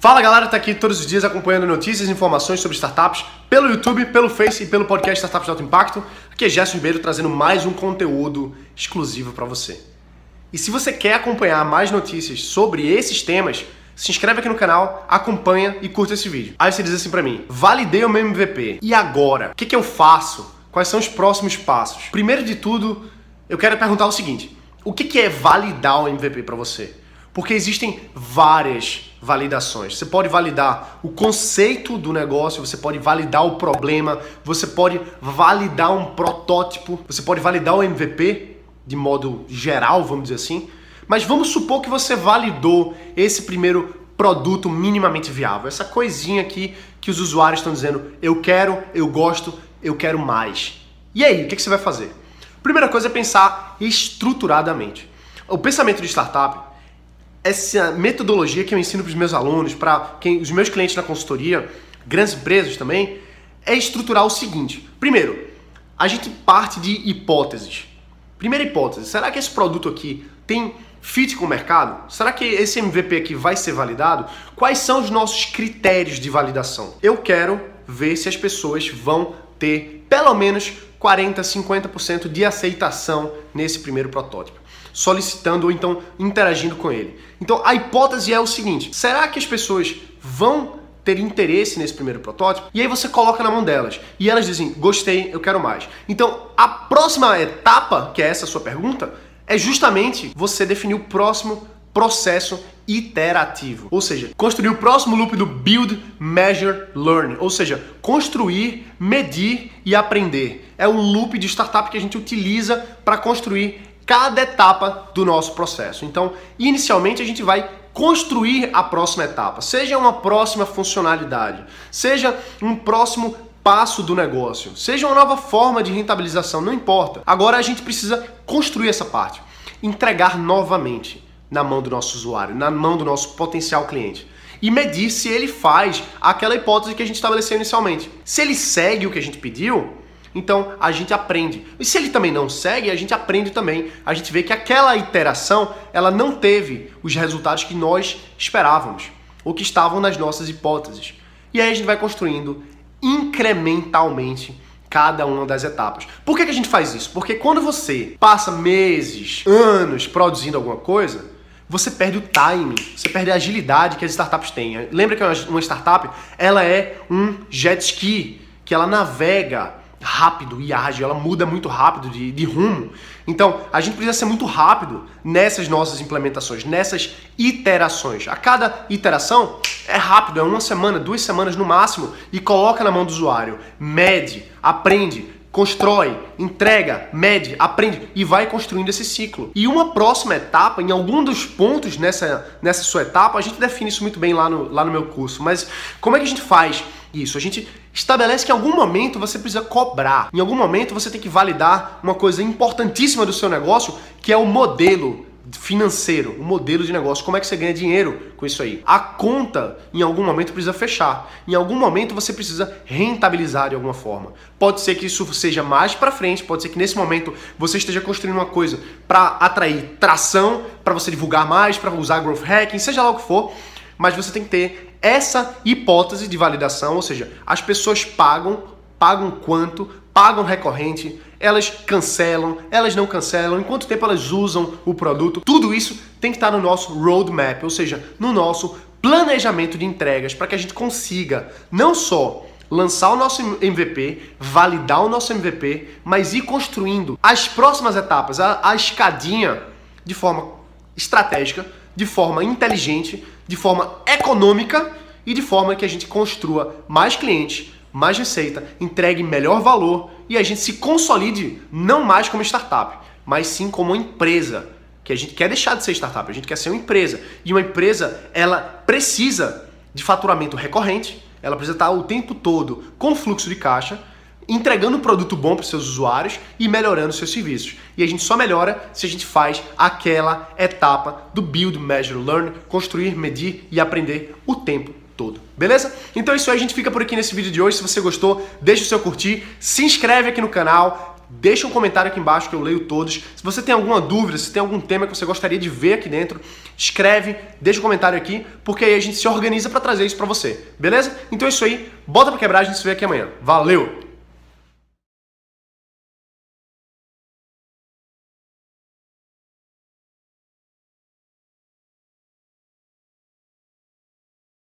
Fala galera, tá aqui todos os dias acompanhando notícias e informações sobre startups pelo YouTube, pelo Face e pelo podcast Startups de Alto Impacto. Aqui é Gerson Ribeiro trazendo mais um conteúdo exclusivo para você. E se você quer acompanhar mais notícias sobre esses temas, se inscreve aqui no canal, acompanha e curta esse vídeo. Aí você diz assim para mim: validei o meu MVP. E agora? O que, que eu faço? Quais são os próximos passos? Primeiro de tudo, eu quero perguntar o seguinte: o que, que é validar o MVP para você? Porque existem várias validações. Você pode validar o conceito do negócio, você pode validar o problema, você pode validar um protótipo, você pode validar o MVP de modo geral, vamos dizer assim. Mas vamos supor que você validou esse primeiro produto minimamente viável, essa coisinha aqui que os usuários estão dizendo: eu quero, eu gosto, eu quero mais. E aí, o que você vai fazer? Primeira coisa é pensar estruturadamente. O pensamento de startup essa metodologia que eu ensino para os meus alunos, para os meus clientes na consultoria, grandes empresas também, é estruturar o seguinte. Primeiro, a gente parte de hipóteses. Primeira hipótese, será que esse produto aqui tem fit com o mercado? Será que esse MVP aqui vai ser validado? Quais são os nossos critérios de validação? Eu quero ver se as pessoas vão ter pelo menos 40, 50% de aceitação nesse primeiro protótipo solicitando ou então interagindo com ele. Então a hipótese é o seguinte: será que as pessoas vão ter interesse nesse primeiro protótipo? E aí você coloca na mão delas e elas dizem: gostei, eu quero mais. Então a próxima etapa, que é essa sua pergunta, é justamente você definir o próximo processo iterativo, ou seja, construir o próximo loop do build, measure, learn, ou seja, construir, medir e aprender. É o loop de startup que a gente utiliza para construir cada etapa do nosso processo. Então, inicialmente a gente vai construir a próxima etapa, seja uma próxima funcionalidade, seja um próximo passo do negócio, seja uma nova forma de rentabilização, não importa. Agora a gente precisa construir essa parte, entregar novamente na mão do nosso usuário, na mão do nosso potencial cliente e medir se ele faz aquela hipótese que a gente estabeleceu inicialmente. Se ele segue o que a gente pediu, então a gente aprende. E se ele também não segue, a gente aprende também. A gente vê que aquela iteração ela não teve os resultados que nós esperávamos ou que estavam nas nossas hipóteses. E aí a gente vai construindo incrementalmente cada uma das etapas. Por que, que a gente faz isso? Porque quando você passa meses, anos produzindo alguma coisa, você perde o timing, você perde a agilidade que as startups têm. Lembra que uma startup ela é um jet ski que ela navega rápido e ágil, ela muda muito rápido de, de rumo. Então, a gente precisa ser muito rápido nessas nossas implementações, nessas iterações. A cada iteração é rápido, é uma semana, duas semanas no máximo, e coloca na mão do usuário, mede, aprende, constrói, entrega, mede, aprende e vai construindo esse ciclo. E uma próxima etapa, em algum dos pontos nessa, nessa sua etapa, a gente define isso muito bem lá no, lá no meu curso, mas como é que a gente faz isso? A gente estabelece que em algum momento você precisa cobrar, em algum momento você tem que validar uma coisa importantíssima do seu negócio, que é o modelo financeiro, o modelo de negócio, como é que você ganha dinheiro com isso aí. A conta, em algum momento, precisa fechar. Em algum momento, você precisa rentabilizar de alguma forma. Pode ser que isso seja mais para frente, pode ser que nesse momento você esteja construindo uma coisa para atrair tração, para você divulgar mais, para usar growth hacking, seja lá o que for, mas você tem que ter essa hipótese de validação, ou seja, as pessoas pagam, pagam quanto, pagam recorrente, elas cancelam, elas não cancelam, em quanto tempo elas usam o produto. Tudo isso tem que estar no nosso roadmap, ou seja, no nosso planejamento de entregas, para que a gente consiga não só lançar o nosso MVP, validar o nosso MVP, mas ir construindo as próximas etapas, a, a escadinha de forma estratégica, de forma inteligente, de forma econômica e de forma que a gente construa mais clientes, mais receita, entregue melhor valor e a gente se consolide não mais como startup, mas sim como empresa. Que a gente quer deixar de ser startup, a gente quer ser uma empresa. E uma empresa, ela precisa de faturamento recorrente, ela precisa estar o tempo todo com fluxo de caixa, entregando um produto bom para os seus usuários e melhorando seus serviços. E a gente só melhora se a gente faz aquela etapa do build, measure, learn, construir, medir e aprender o tempo todo. Beleza? Então é isso aí, a gente fica por aqui nesse vídeo de hoje. Se você gostou, deixa o seu curtir, se inscreve aqui no canal, deixa um comentário aqui embaixo que eu leio todos. Se você tem alguma dúvida, se tem algum tema que você gostaria de ver aqui dentro, escreve, deixa um comentário aqui, porque aí a gente se organiza para trazer isso para você. Beleza? Então é isso aí. Bota para quebrar, a gente se vê aqui amanhã. Valeu!